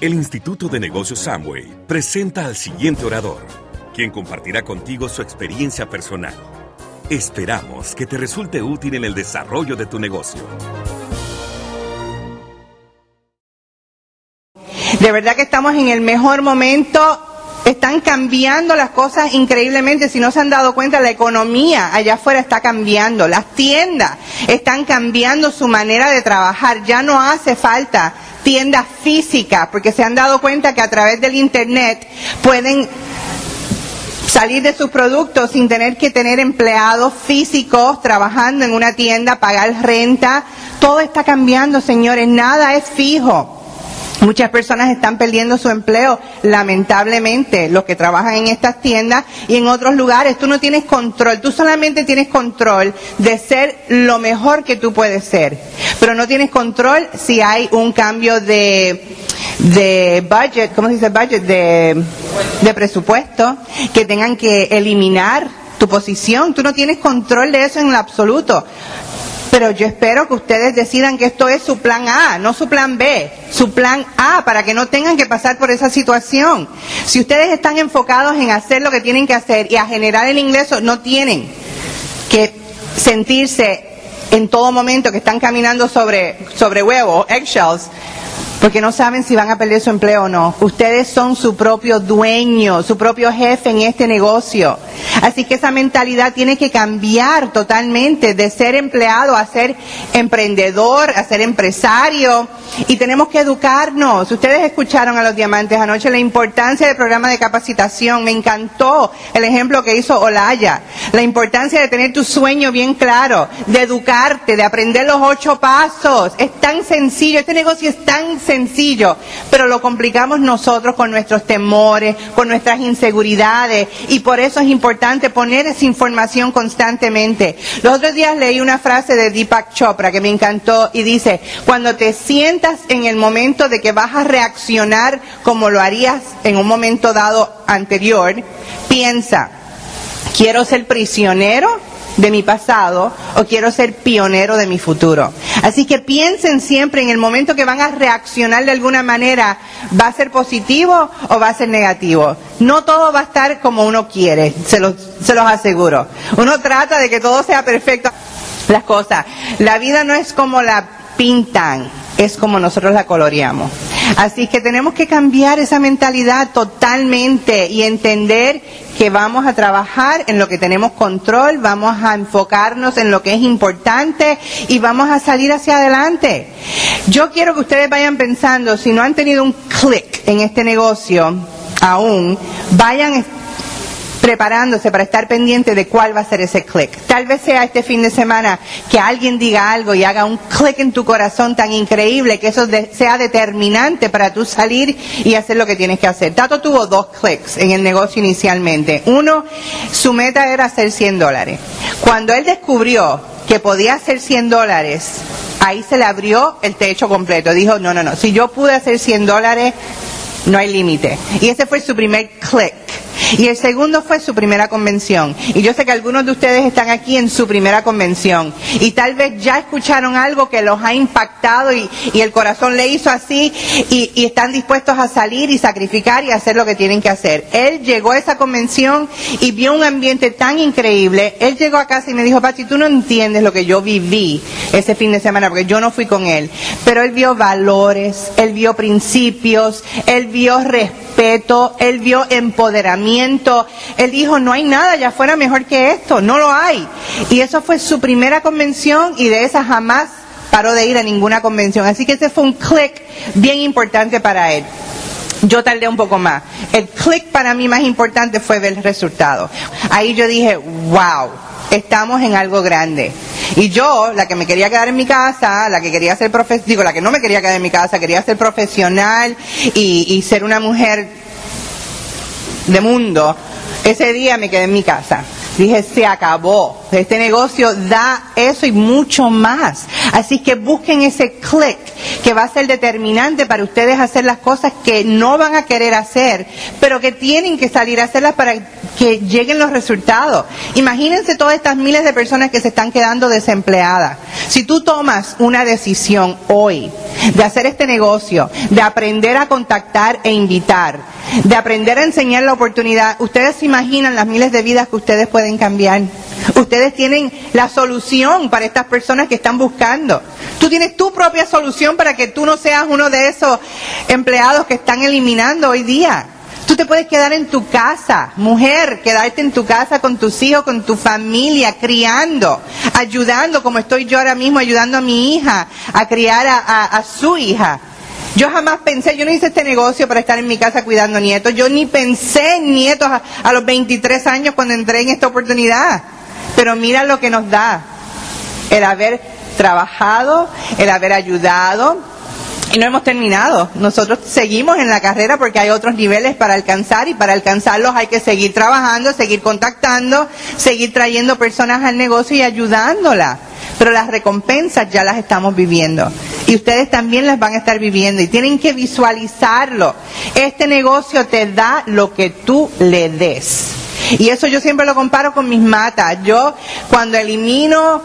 El Instituto de Negocios Samway presenta al siguiente orador, quien compartirá contigo su experiencia personal. Esperamos que te resulte útil en el desarrollo de tu negocio. De verdad que estamos en el mejor momento. Están cambiando las cosas increíblemente. Si no se han dado cuenta, la economía allá afuera está cambiando. Las tiendas están cambiando su manera de trabajar. Ya no hace falta tiendas físicas porque se han dado cuenta que a través del Internet pueden salir de sus productos sin tener que tener empleados físicos trabajando en una tienda, pagar renta. Todo está cambiando, señores. Nada es fijo. Muchas personas están perdiendo su empleo, lamentablemente, los que trabajan en estas tiendas y en otros lugares. Tú no tienes control, tú solamente tienes control de ser lo mejor que tú puedes ser, pero no tienes control si hay un cambio de, de budget, ¿cómo se dice budget? De, de presupuesto, que tengan que eliminar tu posición. Tú no tienes control de eso en lo absoluto. Pero yo espero que ustedes decidan que esto es su plan A, no su plan B, su plan A, para que no tengan que pasar por esa situación. Si ustedes están enfocados en hacer lo que tienen que hacer y a generar el ingreso, no tienen que sentirse en todo momento que están caminando sobre, sobre huevos, eggshells, porque no saben si van a perder su empleo o no. Ustedes son su propio dueño, su propio jefe en este negocio. Así que esa mentalidad tiene que cambiar totalmente de ser empleado a ser emprendedor, a ser empresario. Y tenemos que educarnos. Ustedes escucharon a los diamantes anoche la importancia del programa de capacitación. Me encantó el ejemplo que hizo Olaya. La importancia de tener tu sueño bien claro, de educarte, de aprender los ocho pasos. Es tan sencillo. Este negocio es tan pero lo complicamos nosotros con nuestros temores, con nuestras inseguridades. Y por eso es importante poner esa información constantemente. Los otros días leí una frase de Deepak Chopra que me encantó y dice, cuando te sientas en el momento de que vas a reaccionar como lo harías en un momento dado anterior, piensa, ¿quiero ser prisionero? De mi pasado o quiero ser pionero de mi futuro. Así que piensen siempre en el momento que van a reaccionar de alguna manera, ¿va a ser positivo o va a ser negativo? No todo va a estar como uno quiere, se los, se los aseguro. Uno trata de que todo sea perfecto. Las cosas. La vida no es como la pintan, es como nosotros la coloreamos. Así que tenemos que cambiar esa mentalidad totalmente y entender que vamos a trabajar en lo que tenemos control, vamos a enfocarnos en lo que es importante y vamos a salir hacia adelante. Yo quiero que ustedes vayan pensando, si no han tenido un clic en este negocio aún, vayan preparándose para estar pendiente de cuál va a ser ese clic. Tal vez sea este fin de semana que alguien diga algo y haga un clic en tu corazón tan increíble que eso sea determinante para tú salir y hacer lo que tienes que hacer. Tato tuvo dos clics en el negocio inicialmente. Uno, su meta era hacer 100 dólares. Cuando él descubrió que podía hacer 100 dólares, ahí se le abrió el techo completo. Dijo, no, no, no, si yo pude hacer 100 dólares, no hay límite. Y ese fue su primer click. Y el segundo fue su primera convención. Y yo sé que algunos de ustedes están aquí en su primera convención. Y tal vez ya escucharon algo que los ha impactado y, el corazón le hizo así y, están dispuestos a salir y sacrificar y hacer lo que tienen que hacer. Él llegó a esa convención y vio un ambiente tan increíble. Él llegó a casa y me dijo, Pachi, tú no entiendes lo que yo viví ese fin de semana porque yo no fui con él. Pero él vio valores, él vio principios, él vio respeto, él vio empoderamiento. Él dijo, no hay nada allá afuera mejor que esto, no lo hay. Y eso fue su primera convención y de esa jamás paró de ir a ninguna convención. Así que ese fue un clic bien importante para él. Yo tardé un poco más. El clic para mí más importante fue ver el resultado. Ahí yo dije, wow, estamos en algo grande. Y yo, la que me quería quedar en mi casa, la que quería ser profesional, digo, la que no me quería quedar en mi casa, quería ser profesional y, y ser una mujer de mundo, ese día me quedé en mi casa. Dije, se acabó. Este negocio da eso y mucho más. Así que busquen ese click que va a ser determinante para ustedes hacer las cosas que no van a querer hacer, pero que tienen que salir a hacerlas para que lleguen los resultados. Imagínense todas estas miles de personas que se están quedando desempleadas. Si tú tomas una decisión hoy de hacer este negocio, de aprender a contactar e invitar, de aprender a enseñar la oportunidad, ustedes se imaginan las miles de vidas que ustedes pueden cambiar. Ustedes tienen la solución para estas personas que están buscando. Tú tienes tu propia solución para que tú no seas uno de esos empleados que están eliminando hoy día. Tú te puedes quedar en tu casa, mujer, quedarte en tu casa con tus hijos, con tu familia, criando, ayudando, como estoy yo ahora mismo ayudando a mi hija a criar a, su hija. Yo jamás pensé, yo no hice este negocio para estar en mi casa cuidando nietos, yo ni pensé en nietos a, a los 23 años cuando entré en esta oportunidad. Pero mira lo que nos da el haber trabajado, el haber ayudado, y no hemos terminado. Nosotros seguimos en la carrera porque hay otros niveles para alcanzar y para alcanzarlos hay que seguir trabajando, seguir contactando, seguir trayendo personas al negocio y ayudándolas. Pero las recompensas ya las estamos viviendo. Y ustedes también las van a estar viviendo y tienen que visualizarlo. Este negocio te da lo que tú le des. Y eso yo siempre lo comparo con mis matas. Yo cuando elimino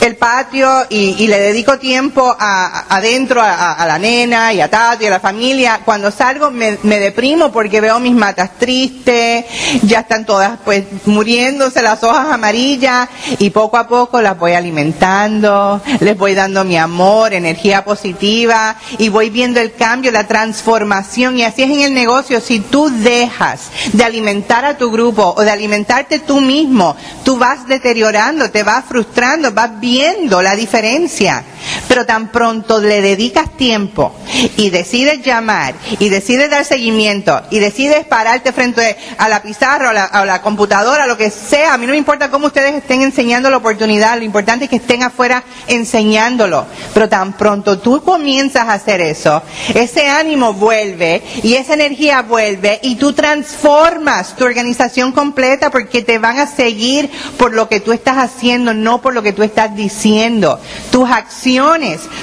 el patio y, le dedico tiempo adentro a, la nena y a Tato y a la familia. Cuando salgo me, deprimo porque veo mis matas tristes, ya están todas pues muriéndose las hojas amarillas y poco a poco las voy alimentando, les voy dando mi amor, energía positiva y voy viendo el cambio, la transformación y así es en el negocio. Si tú dejas de alimentar a tu grupo o de alimentarte tú mismo, tú vas deteriorando, te vas frustrando, vas viendo la diferencia. Pero tan pronto le dedicas tiempo y decides llamar y decides dar seguimiento y decides pararte frente a la pizarra o la, a la computadora, lo que sea, a mí no me importa cómo ustedes estén enseñando la oportunidad, lo importante es que estén afuera enseñándolo. Pero tan pronto tú comienzas a hacer eso, ese ánimo vuelve y esa energía vuelve y tú transformas tu organización completa porque te van a seguir por lo que tú estás haciendo, no por lo que tú estás diciendo. Tus acciones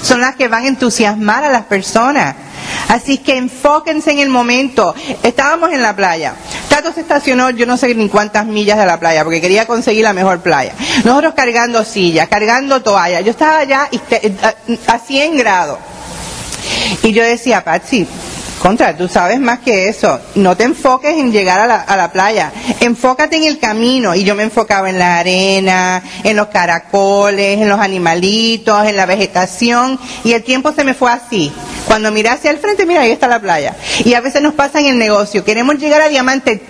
son las que van a entusiasmar a las personas. Así que enfóquense en el momento. Estábamos en la playa. Tato se estacionó, yo no sé ni cuántas millas de la playa, porque quería conseguir la mejor playa. Nosotros cargando sillas, cargando toallas. Yo estaba allá eh, a 100 grados. Y yo decía, Patsy, contra, tú sabes más que eso. No te enfoques en llegar a la, a la, playa. Enfócate en el camino. Y yo me enfocaba en la arena, en los caracoles, en los animalitos, en la vegetación. Y el tiempo se me fue así. Cuando miré hacia el frente, mira, ahí está la playa. Y a veces nos pasa en el negocio. Queremos llegar a diamante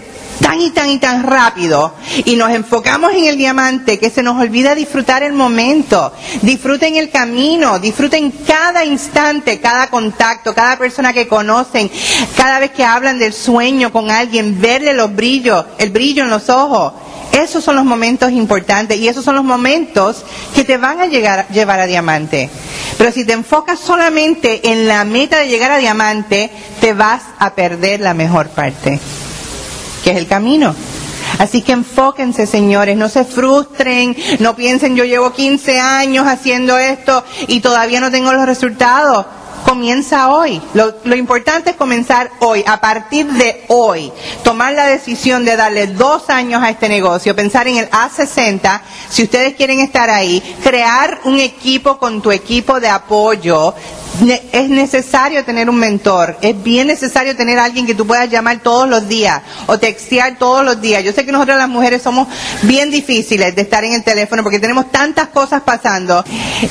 tan y tan y tan rápido y nos enfocamos en el diamante que se nos olvida disfrutar el momento. Disfruten el camino, disfruten cada instante, cada contacto, cada persona que conocen, cada vez que hablan del sueño con alguien, verle los brillos, el brillo en los ojos. Esos son los momentos importantes y esos son los momentos que te van a llevar a diamante. Pero si te enfocas solamente en la meta de llegar a diamante, te vas a perder la mejor parte que es el camino. Así que enfóquense, señores, no se frustren, no piensen yo llevo 15 años haciendo esto y todavía no tengo los resultados. Comienza hoy. Lo, importante es comenzar hoy, a partir de hoy. Tomar la decisión de darle dos años a este negocio, pensar en el A60, si ustedes quieren estar ahí, crear un equipo con tu equipo de apoyo, es necesario tener un mentor, es bien necesario tener alguien que tú puedas llamar todos los días o textear todos los días. Yo sé que nosotros las mujeres somos bien difíciles de estar en el teléfono porque tenemos tantas cosas pasando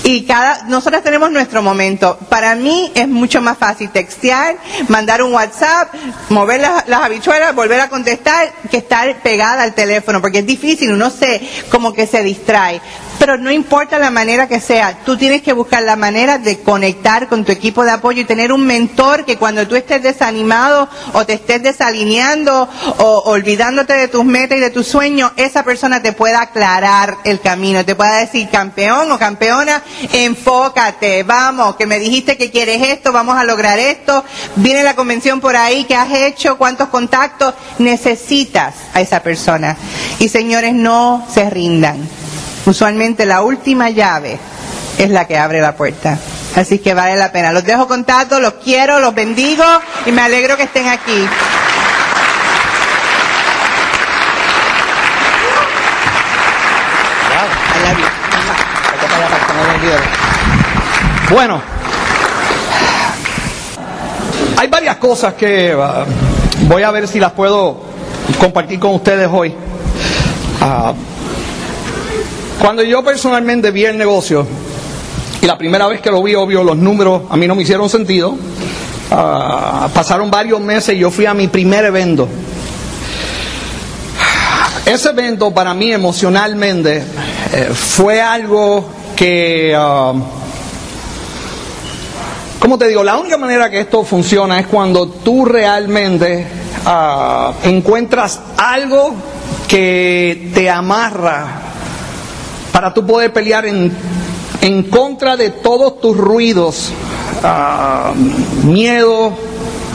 y cada nosotras tenemos nuestro momento. Para mí es mucho más fácil textear, mandar un WhatsApp, mover las, las habichuelas, volver a contestar que estar pegada al teléfono porque es difícil, uno se como que se distrae. Pero no importa la manera que sea, tú tienes que buscar la manera de conectar con tu equipo de apoyo y tener un mentor que cuando tú estés desanimado o te estés desalineando o olvidándote de tus metas y de tus sueños, esa persona te pueda aclarar el camino, te pueda decir, campeón o campeona, enfócate, vamos, que me dijiste que quieres esto, vamos a lograr esto, viene la convención por ahí, ¿qué has hecho? ¿Cuántos contactos? Necesitas a esa persona. Y señores, no se rindan. Usualmente la última llave es la que abre la puerta. Así que vale la pena. Los dejo con Tato, los quiero, los bendigo y me alegro que estén aquí. Bueno, hay varias cosas que uh, voy a ver si las puedo compartir con ustedes hoy. Uh, cuando yo personalmente vi el negocio, y la primera vez que lo vi, obvio, los números a mí no me hicieron sentido. Uh, pasaron varios meses y yo fui a mi primer evento. Ese evento para mí emocionalmente eh, fue algo que, uh, ¿cómo te digo? La única manera que esto funciona es cuando tú realmente uh, encuentras algo que te amarra para tú poder pelear en, en contra de todos tus ruidos, uh, miedo,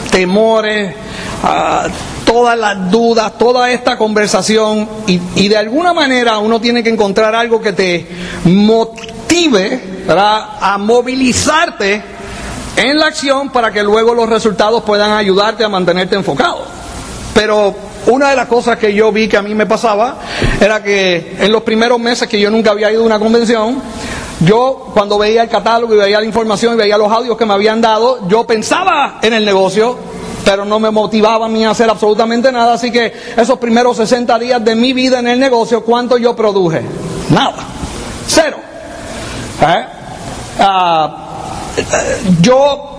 temores, uh, todas las dudas, toda esta conversación y, y, de alguna manera uno tiene que encontrar algo que te motive ¿verdad? a movilizarte en la acción para que luego los resultados puedan ayudarte a mantenerte enfocado. Pero una de las cosas que yo vi que a mí me pasaba era que en los primeros meses que yo nunca había ido a una convención, yo cuando veía el catálogo y veía la información y veía los audios que me habían dado, yo pensaba en el negocio, pero no me motivaba a mí a hacer absolutamente nada. Así que esos primeros 60 días de mi vida en el negocio, ¿cuánto yo produje? Nada. Cero. ¿Eh? Uh, yo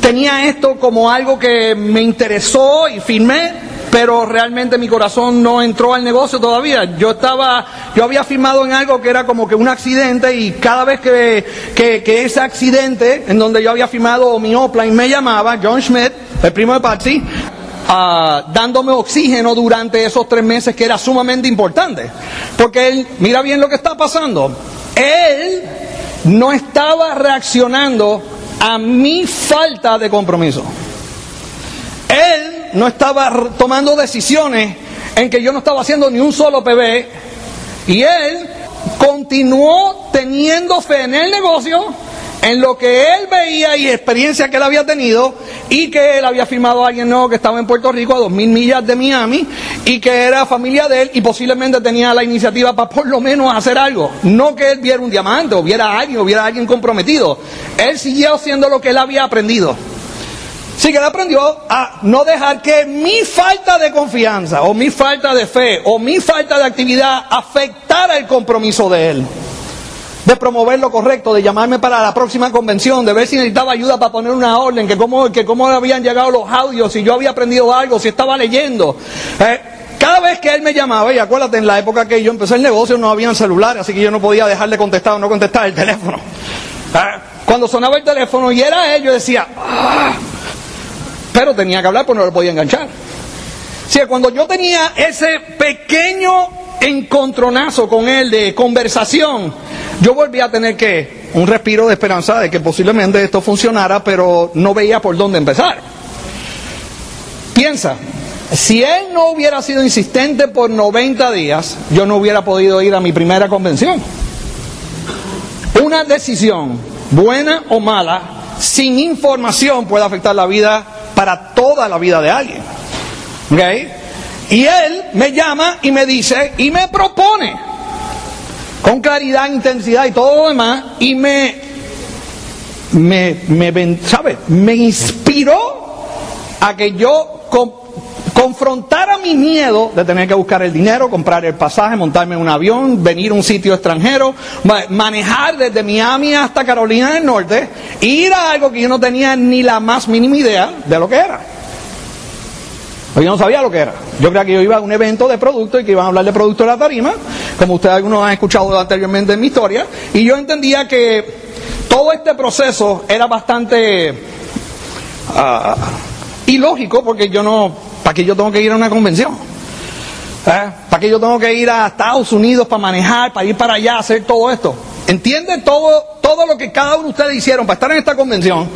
tenía esto como algo que me interesó y firmé, pero realmente mi corazón no entró al negocio todavía. Yo estaba, yo había firmado en algo que era como que un accidente y cada vez que, que, ese accidente en donde yo había firmado mi Opline me llamaba, John Schmidt, el primo de Patsy, uh, dándome oxígeno durante esos tres meses que era sumamente importante. Porque él, mira bien lo que está pasando, él no estaba reaccionando a mi falta de compromiso. No estaba tomando decisiones en que yo no estaba haciendo ni un solo PB y él continuó teniendo fe en el negocio, en lo que él veía y experiencia que él había tenido y que él había firmado a alguien nuevo que estaba en Puerto Rico a dos mil millas de Miami y que era familia de él y posiblemente tenía la iniciativa para por lo menos hacer algo. No que él viera un diamante o viera alguien o viera alguien comprometido. Él siguió haciendo lo que él había aprendido. Sí que él aprendió a no dejar que mi falta de confianza o mi falta de fe o mi falta de actividad afectara el compromiso de él. De promover lo correcto, de llamarme para la próxima convención, de ver si necesitaba ayuda para poner una orden, que cómo, que cómo habían llegado los audios, si yo había aprendido algo, si estaba leyendo. Eh, cada vez que él me llamaba, y acuérdate, en la época que yo empecé el negocio no habían celulares, así que yo no podía dejarle contestar o no contestar el teléfono. Eh, cuando sonaba el teléfono y era él, yo decía, ah, pero tenía que hablar porque no lo podía enganchar. O cuando yo tenía ese pequeño encontronazo con él de conversación, yo volví a tener que un respiro de esperanza de que posiblemente esto funcionara, pero no veía por dónde empezar. Piensa, si él no hubiera sido insistente por 90 días, yo no hubiera podido ir a mi primera convención. Una decisión, buena o mala, sin información puede afectar la vida para toda la vida de alguien. ¿Okay? Y él me llama y me dice y me propone con claridad, intensidad y todo lo demás y me me, me ¿sabe? Me inspiró a que yo confrontara mi miedo de tener que buscar el dinero, comprar el pasaje, montarme en un avión, venir a un sitio extranjero, manejar desde Miami hasta Carolina del Norte, ir a algo que yo no tenía ni la más mínima idea de lo que era. Yo no sabía lo que era. Yo creía que yo iba a un evento de producto y que iban a hablar de producto de la tarima, como ustedes algunos han escuchado anteriormente en mi historia, y yo entendía que todo este proceso era bastante uh, ilógico porque yo no, ¿para qué yo tengo que ir a una convención? ¿Eh? ¿Para qué yo tengo que ir a Estados Unidos para manejar, para ir para allá, hacer todo esto? ¿Entiende todo, todo lo que cada uno de ustedes hicieron para estar en esta convención?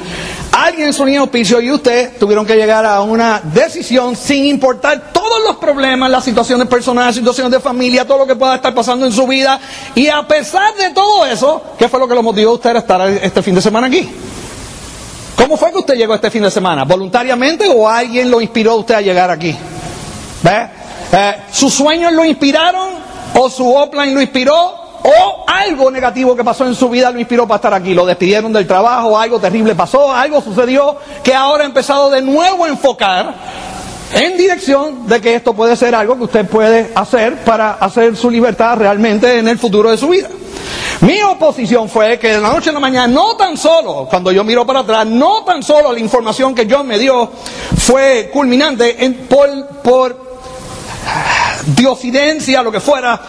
alguien en su auspicio y usted tuvieron que llegar a una decisión sin importar todos los problemas, las situaciones personales, situaciones de familia, todo lo que pueda estar pasando en su vida. Y a pesar de todo eso, ¿qué fue lo que lo motivó a usted a estar este fin de semana aquí? ¿Cómo fue que usted llegó este fin de semana? ¿Voluntariamente o alguien lo inspiró a usted a llegar aquí? ¿Ve? Eh, ¿Sus sueños lo inspiraron o su offline lo inspiró o algo negativo que pasó en su vida lo inspiró para estar aquí. Lo despidieron del trabajo, algo terrible pasó, algo sucedió que ahora ha empezado de nuevo a enfocar en dirección de que esto puede ser algo que usted puede hacer para hacer su libertad realmente en el futuro de su vida. Mi oposición fue que de la noche a la mañana, no tan solo, cuando yo miro para atrás, no tan solo la información que John me dio fue culminante en, por, por diosidencia, lo que fuera,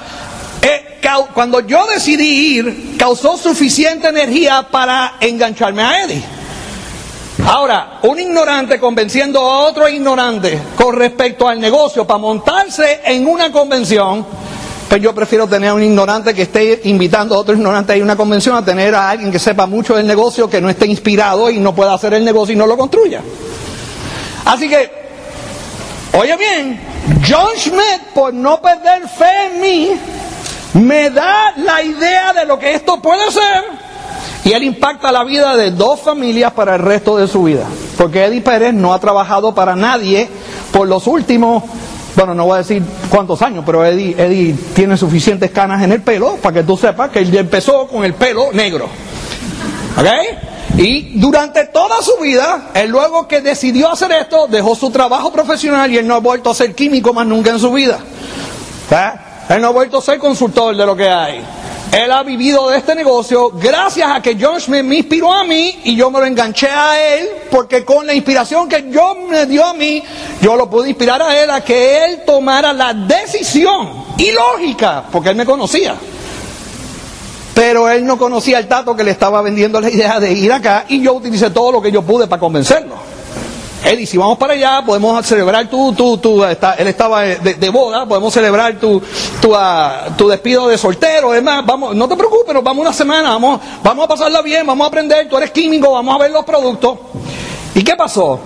eh, cuando yo decidí ir, causó suficiente energía para engancharme a Eddie. Ahora, un ignorante convenciendo a otro ignorante con respecto al negocio para montarse en una convención, pues yo prefiero tener a un ignorante que esté invitando a otro ignorante a ir a una convención a tener a alguien que sepa mucho del negocio, que no esté inspirado y no pueda hacer el negocio y no lo construya. Así que, oye bien, John Schmidt, por no perder fe en mí, me da la idea de lo que esto puede ser. Y él impacta la vida de dos familias para el resto de su vida. Porque Eddie Pérez no ha trabajado para nadie por los últimos, bueno, no voy a decir cuántos años, pero Eddie, Eddie tiene suficientes canas en el pelo para que tú sepas que él empezó con el pelo negro. ¿Ok? Y durante toda su vida, él luego que decidió hacer esto, dejó su trabajo profesional y él no ha vuelto a ser químico más nunca en su vida. Él no ha vuelto a ser consultor de lo que hay. Él ha vivido de este negocio gracias a que John Smith me inspiró a mí y yo me lo enganché a él porque con la inspiración que John me dio a mí, yo lo pude inspirar a él a que él tomara la decisión ilógica, porque él me conocía. Pero él no conocía el tato que le estaba vendiendo la idea de ir acá y yo utilicé todo lo que yo pude para convencerlo. Eddie, si vamos para allá, podemos celebrar tu, tu, tu él estaba de, boda, podemos celebrar tu, tu, ah, tu, despido de soltero, demás, vamos, no te preocupes, nos vamos una semana, vamos, vamos a pasarla bien, vamos a aprender, tú eres químico, vamos a ver los productos. ¿Y qué pasó?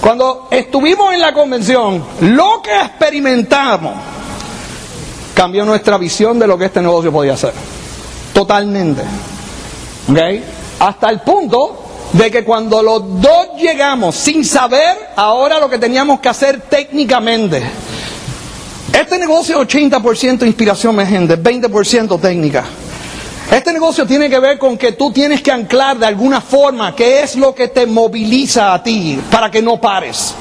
Cuando estuvimos en la convención, lo que experimentamos cambió nuestra visión de lo que este negocio podía ser. Totalmente. ¿Ok? Hasta el punto de que cuando los dos llegamos sin saber ahora lo que teníamos que hacer técnicamente. Este negocio es 80% inspiración, mi gente, 20% técnica. Este negocio tiene que ver con que tú tienes que anclar de alguna forma qué es lo que te moviliza a ti para que no pares.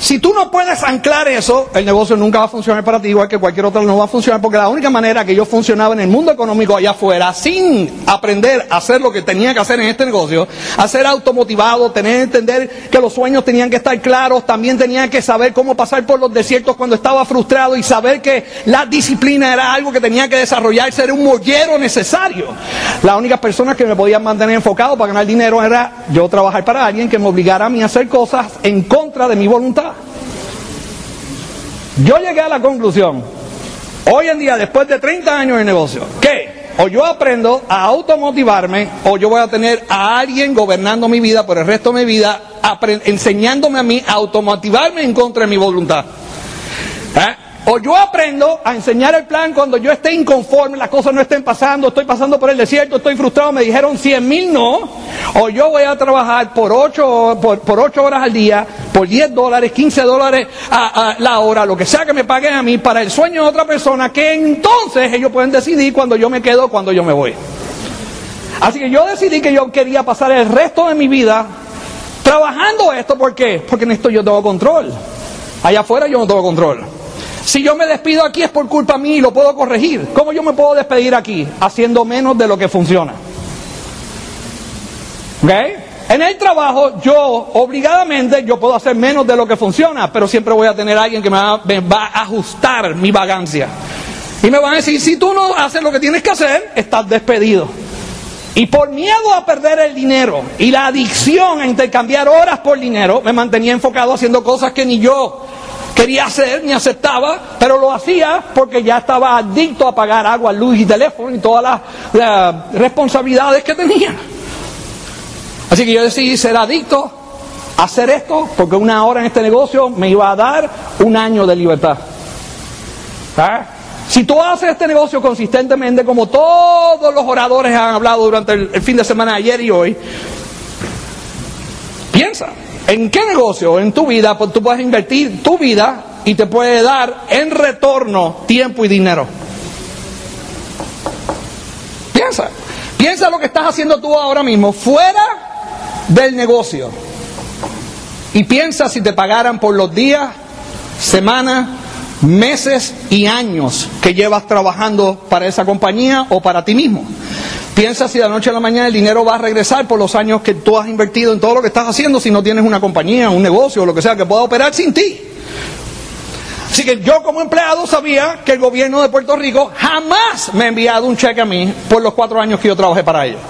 Si tú no puedes anclar eso, el negocio nunca va a funcionar para ti, igual que cualquier otro no va a funcionar, porque la única manera que yo funcionaba en el mundo económico allá afuera, sin aprender a hacer lo que tenía que hacer en este negocio, a ser automotivado, tener que entender que los sueños tenían que estar claros, también tenía que saber cómo pasar por los desiertos cuando estaba frustrado y saber que la disciplina era algo que tenía que desarrollarse, era un mollero necesario. Las únicas personas que me podían mantener enfocado para ganar dinero era yo trabajar para alguien que me obligara a mí a hacer cosas en contra de mi voluntad. Yo llegué a la conclusión, hoy en día, después de 30 años de negocio, que o yo aprendo a automotivarme o yo voy a tener a alguien gobernando mi vida por el resto de mi vida, enseñándome a mí a automotivarme en contra de mi voluntad. ¿Eh? O yo aprendo a enseñar el plan cuando yo esté inconforme, las cosas no estén pasando, estoy pasando por el desierto, estoy frustrado, me dijeron 100 mil no. O yo voy a trabajar por 8, por, horas al día, por 10 dólares, 15 dólares a, la hora, lo que sea que me paguen a mí, para el sueño de otra persona, que entonces ellos pueden decidir cuando yo me quedo cuando yo me voy. Así que yo decidí que yo quería pasar el resto de mi vida trabajando esto. ¿Por qué? Porque en esto yo tengo control. Allá afuera yo no tengo control. Si yo me despido aquí es por culpa mía y lo puedo corregir. ¿Cómo yo me puedo despedir aquí? Haciendo menos de lo que funciona. ¿Ok? En el trabajo, yo obligadamente, yo puedo hacer menos de lo que funciona, pero siempre voy a tener alguien que me va, me va, a ajustar mi vagancia. Y me van a decir, si tú no haces lo que tienes que hacer, estás despedido. Y por miedo a perder el dinero y la adicción a intercambiar horas por dinero, me mantenía enfocado haciendo cosas que ni yo quería hacer ni aceptaba, pero lo hacía porque ya estaba adicto a pagar agua, luz y teléfono y todas las, responsabilidades que tenía. Así que yo decidí ser adicto hacer esto porque una hora en este negocio me iba a dar un año de libertad. ¿Ah? Si tú haces este negocio consistentemente, como todos los oradores han hablado durante el, fin de semana ayer y hoy, piensa, ¿en qué negocio en tu vida pues, tú puedes invertir tu vida y te puede dar en retorno tiempo y dinero? Piensa, piensa lo que estás haciendo tú ahora mismo fuera del negocio. Y piensa si te pagaran por los días, semanas, meses y años que llevas trabajando para esa compañía o para ti mismo. Piensa si de la noche a la mañana el dinero va a regresar por los años que tú has invertido en todo lo que estás haciendo si no tienes una compañía, un negocio o lo que sea que pueda operar sin ti. Así que yo como empleado sabía que el gobierno de Puerto Rico jamás me ha enviado un cheque a mí por los cuatro años que yo trabajé para ellos.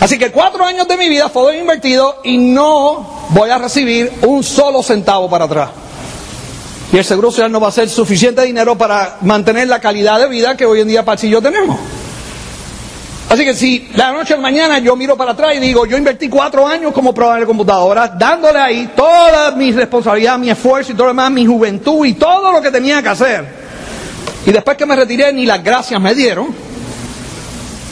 Así que cuatro años de mi vida fueron invertidos y no voy a recibir un solo centavo para atrás. Y el Seguro Social no va a ser suficiente dinero para mantener la calidad de vida que hoy en día Pachi y yo tenemos. Así que si la noche a la mañana yo miro para atrás y digo, yo invertí cuatro años como programador de computadora, dándole ahí toda mi responsabilidad, mi esfuerzo y todo lo demás, mi juventud y todo lo que tenía que hacer. Y después que me retiré, ni las gracias me dieron.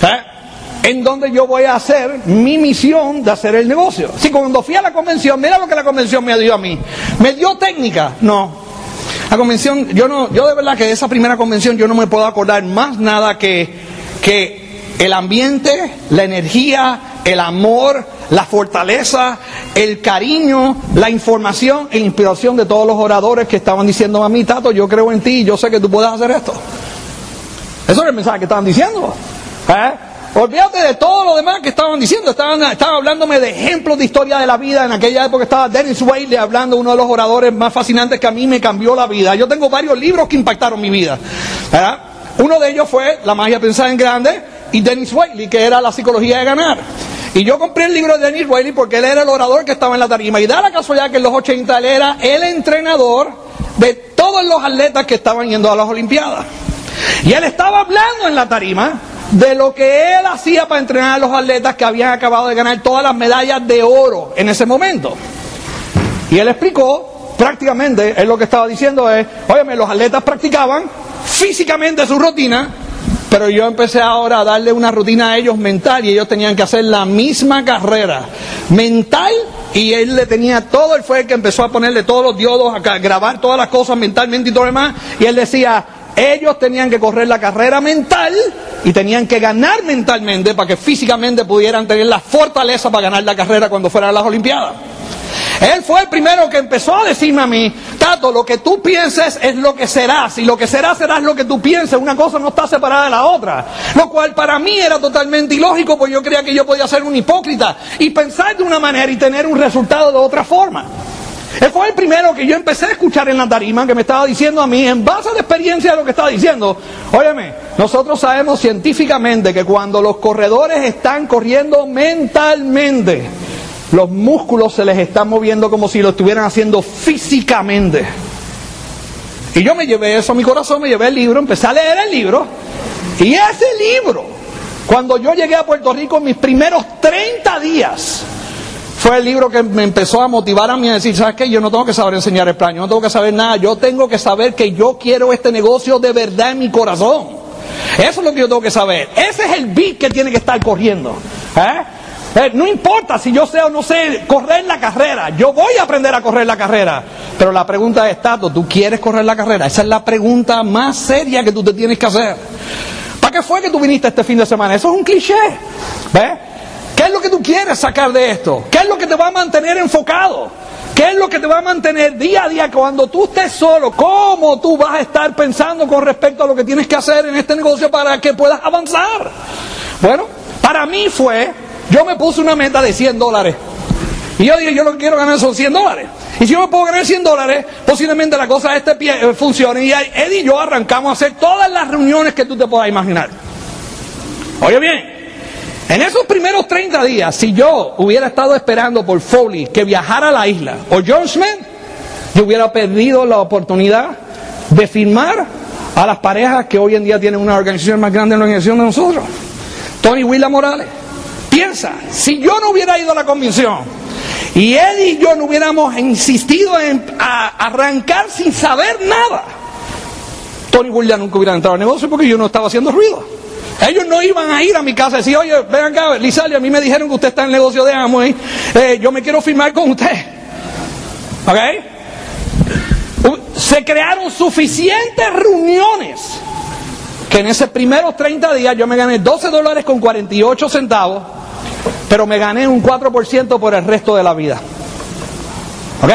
¿eh? En donde yo voy a hacer mi misión de hacer el negocio. Si cuando fui a la convención, mira lo que la convención me dio a mí. ¿Me dio técnica? No. La convención, yo no, yo de verdad que de esa primera convención yo no me puedo acordar más nada que, que el ambiente, la energía, el amor, la fortaleza, el cariño, la información e inspiración de todos los oradores que estaban diciendo a mí, Tato, yo creo en ti, yo sé que tú puedes hacer esto. Eso es el mensaje que estaban diciendo. ¿Eh? Olvídate de todo lo demás que estaban diciendo. Estaban, estaban hablándome de ejemplos de historia de la vida. En aquella época estaba Dennis Whaley hablando, uno de los oradores más fascinantes que a mí me cambió la vida. Yo tengo varios libros que impactaron mi vida. Uno de ellos fue La magia pensada en grande y Dennis Whaley, que era la psicología de ganar. Y yo compré el libro de Dennis Whaley porque él era el orador que estaba en la tarima. Y da la casualidad que en los 80 él era el entrenador de todos los atletas que estaban yendo a las Olimpiadas. Y él estaba hablando en la tarima de lo que él hacía para entrenar a los atletas que habían acabado de ganar todas las medallas de oro en ese momento. Y él explicó, prácticamente, él lo que estaba diciendo es, óyeme, los atletas practicaban físicamente su rutina, pero yo empecé ahora a darle una rutina a ellos mental y ellos tenían que hacer la misma carrera mental y él le tenía todo, él fue el que empezó a ponerle todos los diodos, a grabar todas las cosas mentalmente y todo lo demás, y él decía, ellos tenían que correr la carrera mental y tenían que ganar mentalmente para que físicamente pudieran tener la fortaleza para ganar la carrera cuando fueran a las Olimpiadas. Él fue el primero que empezó a decirme a mí, Tato, lo que tú pienses es lo que serás, y lo que serás serás lo que tú pienses, una cosa no está separada de la otra. Lo cual para mí era totalmente ilógico, porque yo creía que yo podía ser un hipócrita y pensar de una manera y tener un resultado de otra forma. Él fue el primero que yo empecé a escuchar en la tarima que me estaba diciendo a mí, en base a la experiencia de lo que estaba diciendo, óyeme, nosotros sabemos científicamente que cuando los corredores están corriendo mentalmente, los músculos se les están moviendo como si lo estuvieran haciendo físicamente. Y yo me llevé eso a mi corazón, me llevé el libro, empecé a leer el libro, y ese libro, cuando yo llegué a Puerto Rico en mis primeros 30 días, fue el libro que me empezó a motivar a mí a decir, ¿sabes qué? Yo no tengo que saber enseñar el plan, yo no tengo que saber nada, yo tengo que saber que yo quiero este negocio de verdad en mi corazón. Eso es lo que yo tengo que saber. Ese es el beat que tiene que estar corriendo. ¿eh? Eh, no importa si yo sé o no sé correr la carrera, yo voy a aprender a correr la carrera. Pero la pregunta es, Tato, ¿tú quieres correr la carrera? Esa es la pregunta más seria que tú te tienes que hacer. ¿Para qué fue que tú viniste este fin de semana? Eso es un cliché. ¿Ves? ¿Qué es lo que tú quieres sacar de esto? ¿Qué es lo que te va a mantener enfocado? ¿Qué es lo que te va a mantener día a día cuando tú estés solo? ¿Cómo tú vas a estar pensando con respecto a lo que tienes que hacer en este negocio para que puedas avanzar? Bueno, para mí fue, yo me puse una meta de 100 dólares. Y yo dije, yo lo que quiero ganar son 100 dólares. Y si yo me puedo ganar 100 dólares, posiblemente la cosa este pie eh, funcione. Y Eddie y yo arrancamos a hacer todas las reuniones que tú te puedas imaginar. Oye bien, en esos primeros 30 días, si yo hubiera estado esperando por Foley que viajara a la isla, o John Smith, yo hubiera perdido la oportunidad de firmar a las parejas que hoy en día tienen una organización más grande en la organización de nosotros. Tony Willa Morales. Piensa, si yo no hubiera ido a la convención y Eddie y yo no hubiéramos insistido en arrancar sin saber nada, Tony Williams nunca hubiera entrado al negocio porque yo no estaba haciendo ruido. Ellos no iban a ir a mi casa y decir, oye, ven acá, Lizali, a mí me dijeron que usted está en el negocio de Amway, eh, yo me quiero firmar con usted. ¿Ok? Se crearon suficientes reuniones que en esos primeros 30 días yo me gané 12 dólares con 48 centavos, pero me gané un 4% por el resto de la vida. ¿Ok?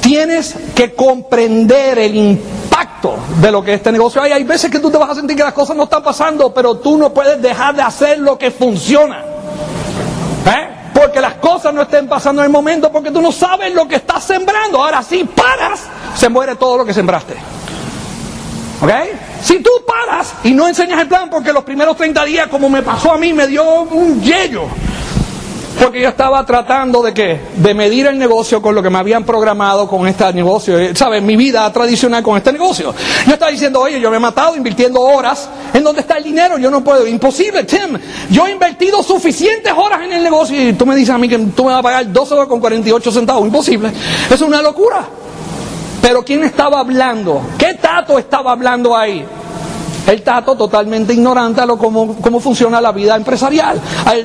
Tienes que comprender el impacto de lo que este negocio hay. Hay veces que tú te vas a sentir que las cosas no están pasando, pero tú no puedes dejar de hacer lo que funciona. ¿Eh? Porque las cosas no estén pasando en el momento, porque tú no sabes lo que estás sembrando. Ahora, si paras, se muere todo lo que sembraste. ¿Ok? Si tú paras y no enseñas el plan, porque los primeros 30 días, como me pasó a mí, me dio un yello. Porque yo estaba tratando de qué? De medir el negocio con lo que me habían programado con este negocio, eh, ¿sabes? Mi vida tradicional con este negocio. Yo estaba diciendo, oye, yo me he matado invirtiendo horas. ¿En dónde está el dinero? Yo no puedo. Imposible, Tim. Yo he invertido suficientes horas en el negocio y tú me dices a mí que tú me vas a pagar 12 horas con 48 centavos. Imposible. Es una locura. Pero ¿quién estaba hablando? ¿Qué tato estaba hablando ahí? El tato totalmente ignorante a lo cómo, cómo funciona la vida empresarial.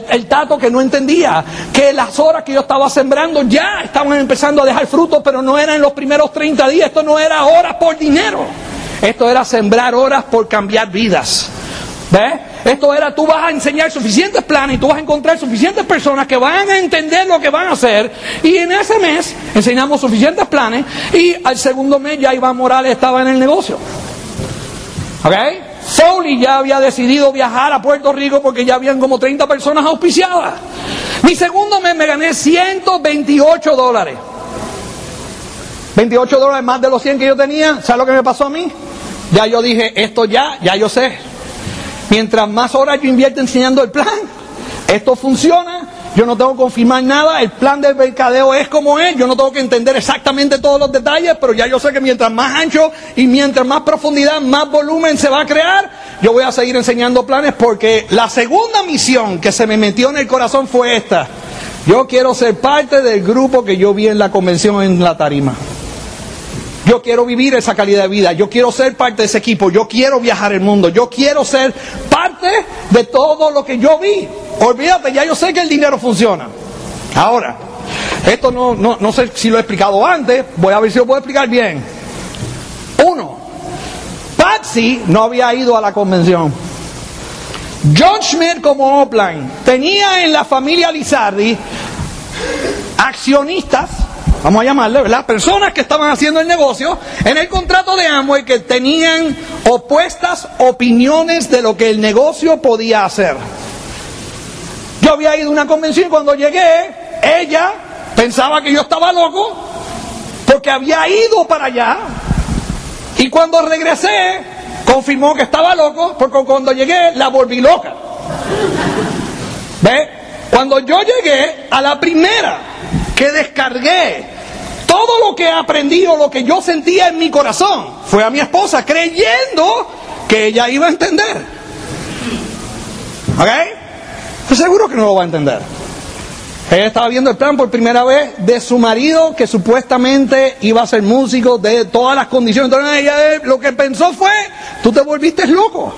El, tato que no entendía que las horas que yo estaba sembrando ya estaban empezando a dejar frutos, pero no eran en los primeros 30 días. Esto no era horas por dinero. Esto era sembrar horas por cambiar vidas. ¿Ves? Esto era, tú vas a enseñar suficientes planes y tú vas a encontrar suficientes personas que van a entender lo que van a hacer. Y en ese mes enseñamos suficientes planes y al segundo mes ya Iván Morales estaba en el negocio. ¿Ok? Foley ya había decidido viajar a Puerto Rico porque ya habían como 30 personas auspiciadas. Mi segundo mes me gané 128 dólares. 28 dólares más de los 100 que yo tenía. ¿Sabes lo que me pasó a mí? Ya yo dije, esto ya, ya yo sé. Mientras más horas yo invierto enseñando el plan, esto funciona, yo no tengo que confirmar nada, el plan del mercadeo es como es, yo no tengo que entender exactamente todos los detalles, pero ya yo sé que mientras más ancho y mientras más profundidad, más volumen se va a crear, yo voy a seguir enseñando planes porque la segunda misión que se me metió en el corazón fue esta. Yo quiero ser parte del grupo que yo vi en la convención en la tarima. Yo quiero vivir esa calidad de vida, yo quiero ser parte de ese equipo, yo quiero viajar el mundo, yo quiero ser parte de todo lo que yo vi. Olvídate, ya yo sé que el dinero funciona. Ahora, esto no, no, sé si lo he explicado antes, voy a ver si lo puedo explicar bien. Uno, Patsy no había ido a la convención. John Schmidt como offline tenía en la familia Lizardi accionistas vamos a llamarle, ¿verdad? Personas que estaban haciendo el negocio en el contrato de Amway que tenían opuestas opiniones de lo que el negocio podía hacer. Yo había ido a una convención y cuando llegué, ella pensaba que yo estaba loco porque había ido para allá y cuando regresé confirmó que estaba loco porque cuando llegué la volví loca. ¿Ve? Cuando yo llegué a la primera que descargué todo lo que he aprendido, lo que yo sentía en mi corazón, fue a mi esposa creyendo que ella iba a entender. ¿Ok? Estoy seguro que no lo va a entender. Ella estaba viendo el plan por primera vez de su marido que supuestamente iba a ser músico de todas las condiciones. Entonces ella lo que pensó fue, tú te volviste loco.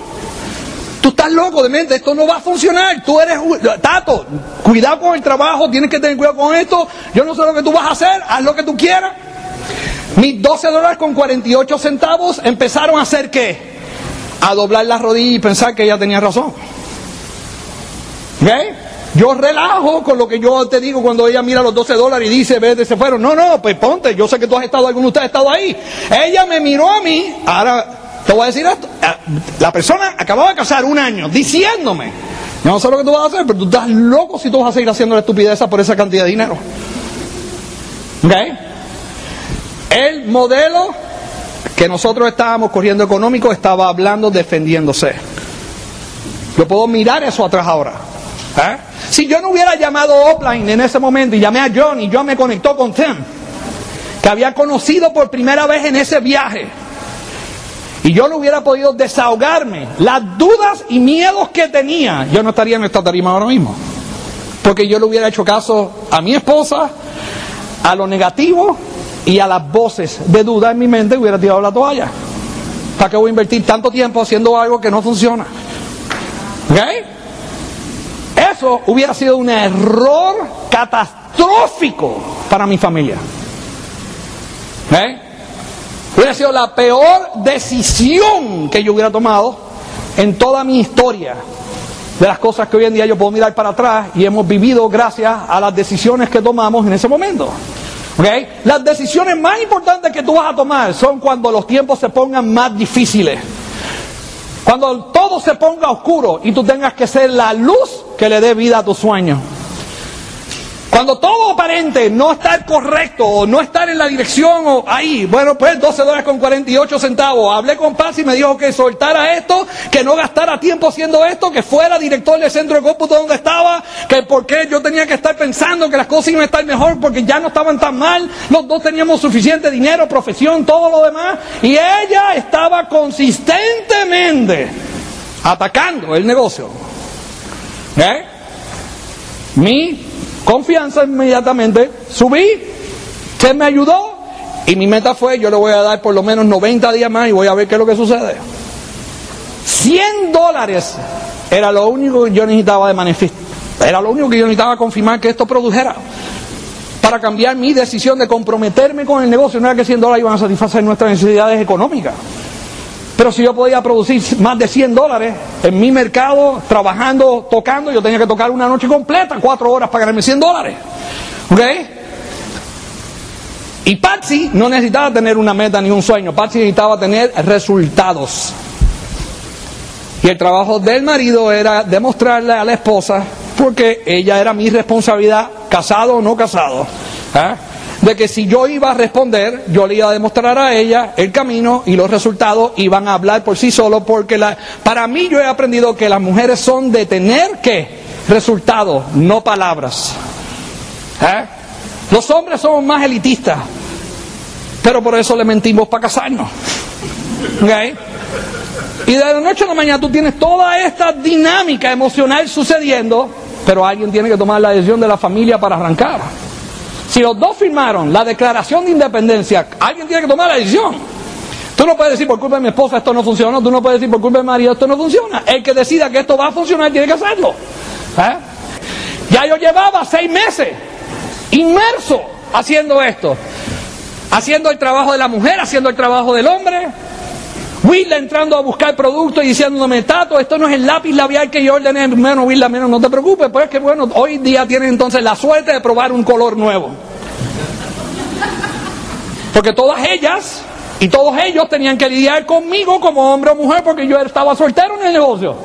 Tú estás loco de mente, esto no va a funcionar. Tú eres tato, cuidado con el trabajo, tienes que tener cuidado con esto. Yo no sé lo que tú vas a hacer, haz lo que tú quieras. Mis 12 dólares con 48 centavos empezaron a hacer qué? A doblar las rodillas y pensar que ella tenía razón. ¿Ok? Yo relajo con lo que yo te digo cuando ella mira los 12 dólares y dice, vete, se fueron. No, no, pues ponte, yo sé que tú has estado, alguno de ustedes ha estado ahí. Ella me miró a mí, ahora te voy a decir esto. Ah, la persona acababa de casar un año diciéndome, yo no sé lo que tú vas a hacer, pero tú estás loco si tú vas a seguir haciendo la estupidez por esa cantidad de dinero. ¿Ok? El modelo que nosotros estábamos corriendo económico estaba hablando defendiéndose. Yo puedo mirar eso atrás ahora. ¿Eh? Si yo no hubiera llamado offline en ese momento y llamé a John y John me conectó con Tim, que había conocido por primera vez en ese viaje, y yo no hubiera podido desahogarme las dudas y miedos que tenía, yo no estaría en esta tarima ahora mismo. porque yo le hubiera hecho caso a mi esposa, a lo negativo y a las voces de duda en mi mente hubiera tirado la toalla. ¿Para qué voy a invertir tanto tiempo haciendo algo que no funciona? ¿Ok? Eso hubiera sido un error catastrófico para mi familia. ¿Ok? Hubiera sido la peor decisión que yo hubiera tomado en toda mi historia de las cosas que hoy en día yo puedo mirar para atrás y hemos vivido gracias a las decisiones que tomamos en ese momento. ¿Okay? Las decisiones más importantes que tú vas a tomar son cuando los tiempos se pongan más difíciles. Cuando todo se ponga oscuro y tú tengas que ser la luz que le dé vida a tu sueño. Cuando todo aparente no estar correcto o no estar en la dirección o ahí, bueno, pues 12 dólares con 48 centavos. Hablé con Paz y me dijo que soltara esto, que no gastara tiempo haciendo esto, que fuera director del centro de cómputo donde estaba, que por qué yo tenía que estar pensando que las cosas iban a estar mejor porque ya no estaban tan mal, los dos teníamos suficiente dinero, profesión, todo lo demás, y ella estaba consistentemente atacando el negocio. ¿Eh? Mi confianza inmediatamente, subí, se me ayudó y mi meta fue, yo le voy a dar por lo menos 90 días más y voy a ver qué es lo que sucede. 100 dólares era lo único que yo necesitaba de manifiesto. Era lo único que yo necesitaba confirmar que esto produjera. Para cambiar mi decisión de comprometerme con el negocio, no era que 100 dólares iban a satisfacer nuestras necesidades económicas. Pero si yo podía producir más de 100 dólares en mi mercado, trabajando, tocando, yo tenía que tocar una noche completa, cuatro horas para ganarme 100 dólares. ¿Ok? Y Patsy no necesitaba tener una meta ni un sueño, Patsy necesitaba tener resultados. Y el trabajo del marido era demostrarle a la esposa, porque ella era mi responsabilidad, casado o no casado, ¿eh? De que si yo iba a responder, yo le iba a demostrar a ella el camino y los resultados iban a hablar por sí solos, porque la, para mí yo he aprendido que las mujeres son de tener que resultados, no palabras. ¿Eh? Los hombres somos más elitistas, pero por eso le mentimos para casarnos. ¿Okay? Y de la noche a la mañana tú tienes toda esta dinámica emocional sucediendo, pero alguien tiene que tomar la decisión de la familia para arrancar. Si los dos firmaron la declaración de independencia, alguien tiene que tomar la decisión. Tú no puedes decir por culpa de mi esposa esto no funciona, tú no puedes decir por culpa de mi marido esto no funciona. El que decida que esto va a funcionar tiene que hacerlo. ¿Eh? Ya yo llevaba seis meses inmerso haciendo esto, haciendo el trabajo de la mujer, haciendo el trabajo del hombre. Will entrando a buscar productos y diciéndome, Tato, esto no es el lápiz labial que yo ordené. Menos, Will, menos, no te preocupes, pues es que bueno, hoy día tienes entonces la suerte de probar un color nuevo. Porque todas ellas y todos ellos tenían que lidiar conmigo como hombre o mujer porque yo estaba soltero en el negocio.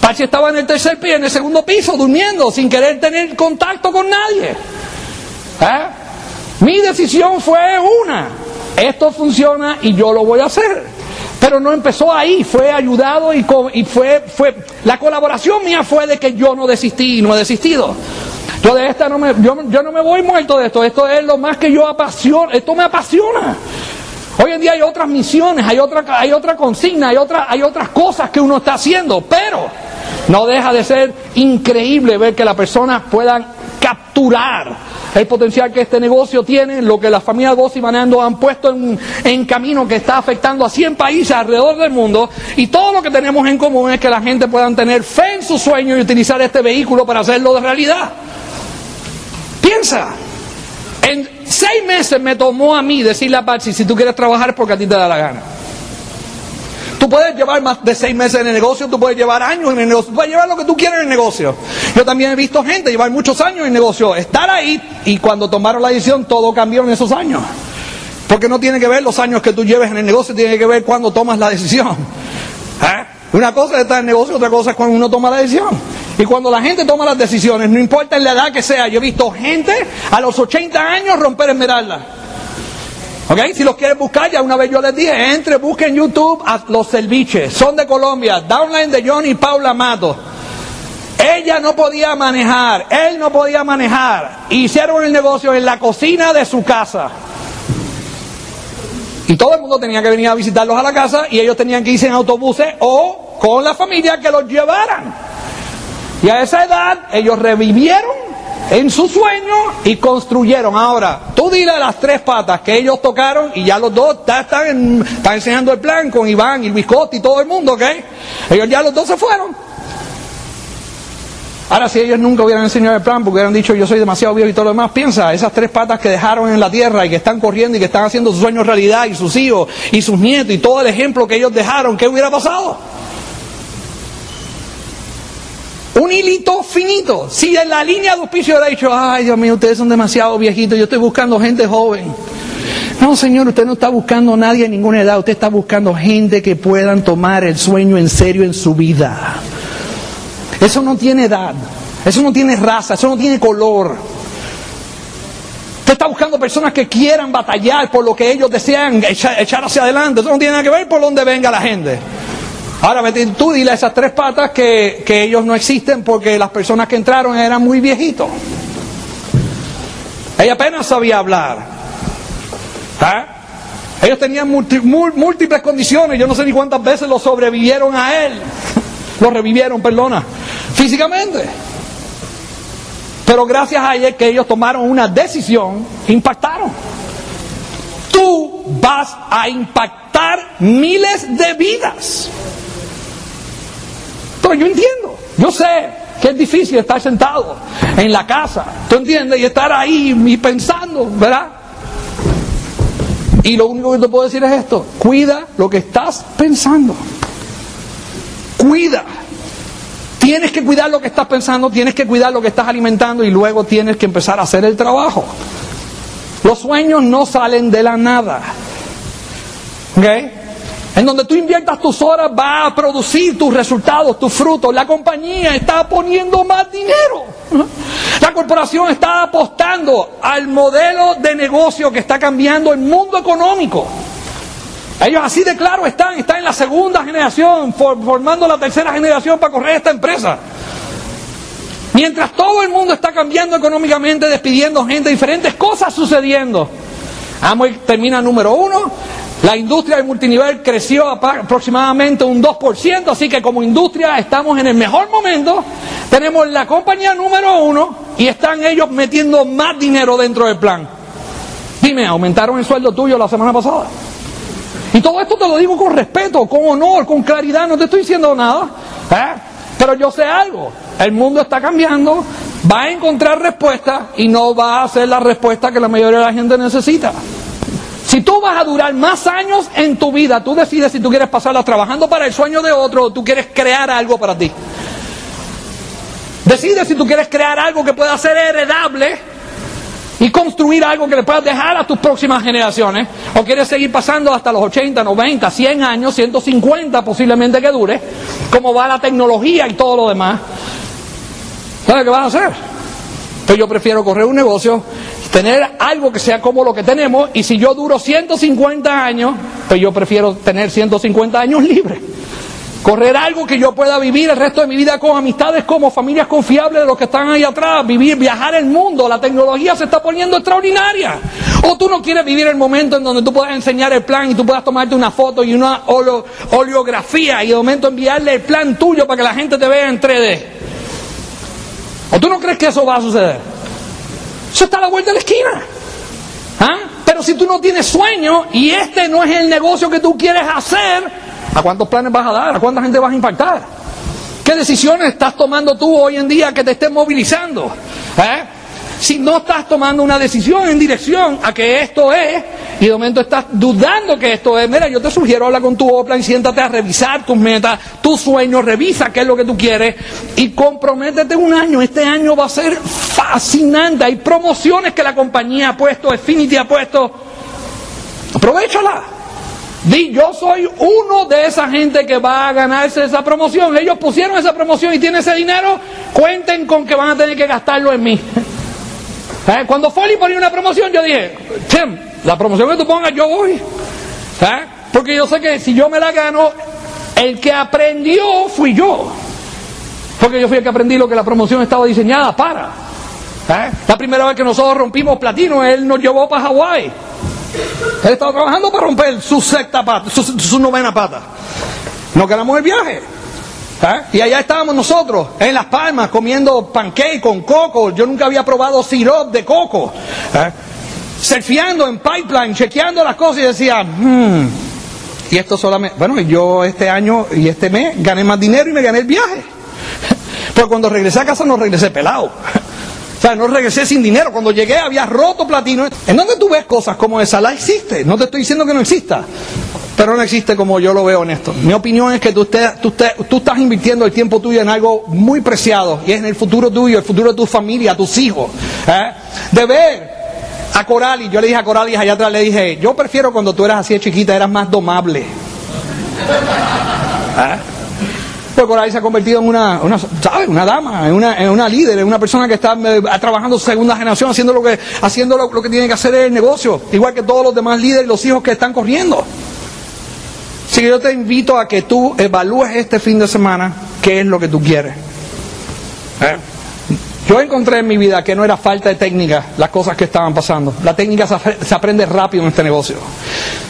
Pachi estaba en el tercer piso, en el segundo piso, durmiendo, sin querer tener contacto con nadie. ¿Eh? Mi decisión fue una, esto funciona y yo lo voy a hacer. Pero no empezó ahí, fue ayudado y, fue, fue, la colaboración mía fue de que yo no desistí y no he desistido. Yo de esta no me, yo, yo no me voy muerto de esto, esto es lo más que yo apasiono, esto me apasiona. Hoy en día hay otras misiones, hay otra, hay otra consigna, hay, otra, hay otras cosas que uno está haciendo, pero no deja de ser increíble ver que las personas puedan capturar el potencial que este negocio tiene, lo que las familias Bossi Manando han puesto en, en, camino que está afectando a 100 países alrededor del mundo y todo lo que tenemos en común es que la gente pueda tener fe en su sueño y utilizar este vehículo para hacerlo de realidad. Piensa, en seis meses me tomó a mí decirle a Patsy, si tú quieres trabajar porque a ti te da la gana. Tú puedes llevar más de seis meses en el negocio, tú puedes llevar años en el negocio, tú puedes llevar lo que tú quieras en el negocio. Yo también he visto gente llevar muchos años en el negocio, estar ahí y cuando tomaron la decisión todo cambió en esos años. Porque no tiene que ver los años que tú lleves en el negocio, tiene que ver cuando tomas la decisión. ¿Eh? Una cosa es estar en el negocio, otra cosa es cuando uno toma la decisión. Y cuando la gente toma las decisiones, no importa en la edad que sea, yo he visto gente a los 80 años romper esmeralda. ¿Ok? Si los quieren buscar, ya una vez yo les dije, entre, busquen YouTube a los Selviches, son de Colombia, downline de Johnny y Paula Mato. Ella no podía manejar, él no podía manejar. Hicieron el negocio en la cocina de su casa. Y todo el mundo tenía que venir a visitarlos a la casa y ellos tenían que irse en autobuses o con la familia que los llevaran. Y a esa edad ellos revivieron en su sueño y construyeron. Ahora, tú dile las tres patas que ellos tocaron y ya los dos están, están enseñando el plan con Iván y Luis y todo el mundo, ¿ok? Ellos ya los dos se fueron. Ahora, si ellos nunca hubieran enseñado el plan, porque hubieran dicho yo soy demasiado viejo y todo lo demás, piensa, esas tres patas que dejaron en la tierra y que están corriendo y que están haciendo sus sueños realidad y sus hijos y sus nietos y todo el ejemplo que ellos dejaron, ¿qué hubiera pasado? Un hilito finito. Si en la línea de auspicio hubiera dicho, ay Dios mío, ustedes son demasiado viejitos, yo estoy buscando gente joven. No, Señor, usted no está buscando a nadie de ninguna edad, usted está buscando gente que puedan tomar el sueño en serio en su vida. Eso no tiene edad, eso no tiene raza, eso no tiene color. Usted está buscando personas que quieran batallar por lo que ellos desean echar, hacia adelante. Eso no tiene nada que ver por dónde venga la gente. Ahora, tú dile a esas tres patas que, ellos no existen porque las personas que entraron eran muy viejitos. Ella apenas sabía hablar. ¿Ah? Ellos tenían múltiples condiciones. Yo no sé ni cuántas veces lo sobrevivieron a él. Lo revivieron, perdona, físicamente. Pero gracias a ella que ellos tomaron una decisión, impactaron. Tú vas a impactar miles de vidas. Yo entiendo, yo sé que es difícil estar sentado en la casa, ¿tú entiendes? Y estar ahí y pensando, ¿verdad? Y lo único que te puedo decir es esto, cuida lo que estás pensando. Cuida. Tienes que cuidar lo que estás pensando, tienes que cuidar lo que estás alimentando y luego tienes que empezar a hacer el trabajo. Los sueños no salen de la nada. ¿Ok? En donde tú inviertas tus horas va a producir tus resultados, tus frutos. La compañía está poniendo más dinero. La corporación está apostando al modelo de negocio que está cambiando el mundo económico. Ellos así de claro están, están en la segunda generación, formando la tercera generación para correr esta empresa. Mientras todo el mundo está cambiando económicamente, despidiendo gente, diferentes cosas sucediendo. Amway termina número uno, la industria del multinivel creció aproximadamente un 2%, así que como industria estamos en el mejor momento. Tenemos la compañía número uno y están ellos metiendo más dinero dentro del plan. Dime, ¿aumentaron el sueldo tuyo la semana pasada? Y todo esto te lo digo con respeto, con honor, con claridad, no te estoy diciendo nada. ¿eh? Pero yo sé algo, el mundo está cambiando, va a encontrar respuesta y no va a ser la respuesta que la mayoría de la gente necesita. Si tú vas a durar más años en tu vida, tú decides si tú quieres pasarla trabajando para el sueño de otro o tú quieres crear algo para ti. Decide si tú quieres crear algo que pueda ser heredable y construir algo que le puedas dejar a tus próximas generaciones, o quieres seguir pasando hasta los 80, 90, 100 años, 150 posiblemente que dure, como va la tecnología y todo lo demás. ¿Sabes qué vas a hacer? Pues yo prefiero correr un negocio, tener algo que sea como lo que tenemos, y si yo duro 150 años, pues yo prefiero tener 150 años libres. Correr algo que yo pueda vivir el resto de mi vida con amistades como familias confiables de los que están ahí atrás, vivir, viajar el mundo, la tecnología se está poniendo extraordinaria. O tú no quieres vivir el momento en donde tú puedas enseñar el plan y tú puedas tomarte una foto y una oleografía y de momento enviarle el plan tuyo para que la gente te vea en 3D. ¿O tú no crees que eso va a suceder? Eso está a la vuelta de la esquina. ¿Ah? Pero si tú no tienes sueño y este no es el negocio que tú quieres hacer, ¿A cuántos planes vas a dar? ¿A cuánta gente vas a impactar? ¿Qué decisiones estás tomando tú hoy en día que te estén movilizando? ¿Eh? Si no estás tomando una decisión en dirección a que esto es, y de momento estás dudando que esto es, mira, yo te sugiero hablar con tu Oplan, siéntate a revisar tus metas, tus sueños, revisa qué es lo que tú quieres y comprométete un año. Este año va a ser fascinante. Hay promociones que la compañía ha puesto, Affinity ha puesto. Aprovechala. Di, yo soy uno de esa gente que va a ganarse esa promoción. Ellos pusieron esa promoción y tienen ese dinero, cuenten con que van a tener que gastarlo en mí. ¿Eh? Cuando Foley ponía una promoción, yo dije, Tim, la promoción que tú pongas, yo voy. ¿Eh? Porque yo sé que si yo me la gano, el que aprendió fui yo. Porque yo fui el que aprendí lo que la promoción estaba diseñada para. ¿Eh? La primera vez que nosotros rompimos platino, él nos llevó para Hawái. Él estaba trabajando para romper su sexta pata, su, novena pata. No ganamos el viaje. ¿Ah? Y allá estábamos nosotros, en Las Palmas, comiendo pancake con coco. Yo nunca había probado sirop de coco. ¿Ah? Surfeando en pipeline, chequeando las cosas y decía, hmm, y esto solamente, bueno, yo este año y este mes gané más dinero y me gané el viaje. Pero cuando regresé a casa no regresé pelado. O sea, no regresé sin dinero. Cuando llegué había roto platino. ¿En dónde tú ves cosas como esa? La existe. No te estoy diciendo que no exista. Pero no existe como yo lo veo en esto. Mi opinión es que tú, tú, tú estás invirtiendo el tiempo tuyo en algo muy preciado. Y es en el futuro tuyo, el futuro de tu familia, tus hijos. ¿eh? De ver a Coralis, yo le dije a Coralis allá atrás, le dije, yo prefiero cuando tú eras así de chiquita, eras más domable. ¿Eh? Pues Coralis se ha convertido en una, una ¿sabes? Una dama, en una, en una líder, en una persona que está eh, trabajando segunda generación, haciendo lo que, haciendo lo, que tiene que hacer en el negocio, igual que todos los demás líderes y los hijos que están corriendo. Así que yo te invito a que tú evalúes este fin de semana qué es lo que tú quieres. ¿Eh? Yo encontré en mi vida que no era falta de técnica las cosas que estaban pasando. La técnica se, aprende rápido en este negocio.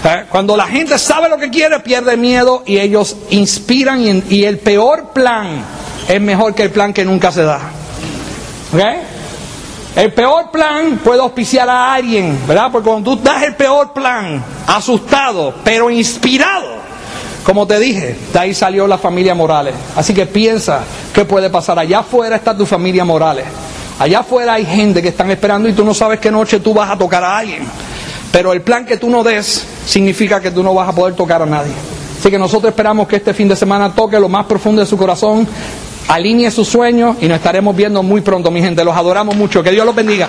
¿Eh? Cuando la gente sabe lo que quiere, pierde miedo y ellos inspiran y, el peor plan es mejor que el plan que nunca se da. El peor plan puede auspiciar a alguien, ¿verdad? Porque cuando tú das el peor plan, asustado, pero inspirado, como te dije, de ahí salió la familia Morales. Así que piensa qué puede pasar. Allá afuera está tu familia Morales. Allá afuera hay gente que están esperando y tú no sabes qué noche tú vas a tocar a alguien. Pero el plan que tú no des significa que tú no vas a poder tocar a nadie. Así que nosotros esperamos que este fin de semana toque lo más profundo de su corazón, alinee sus sueños y nos estaremos viendo muy pronto, mi gente. Los adoramos mucho. Que Dios los bendiga.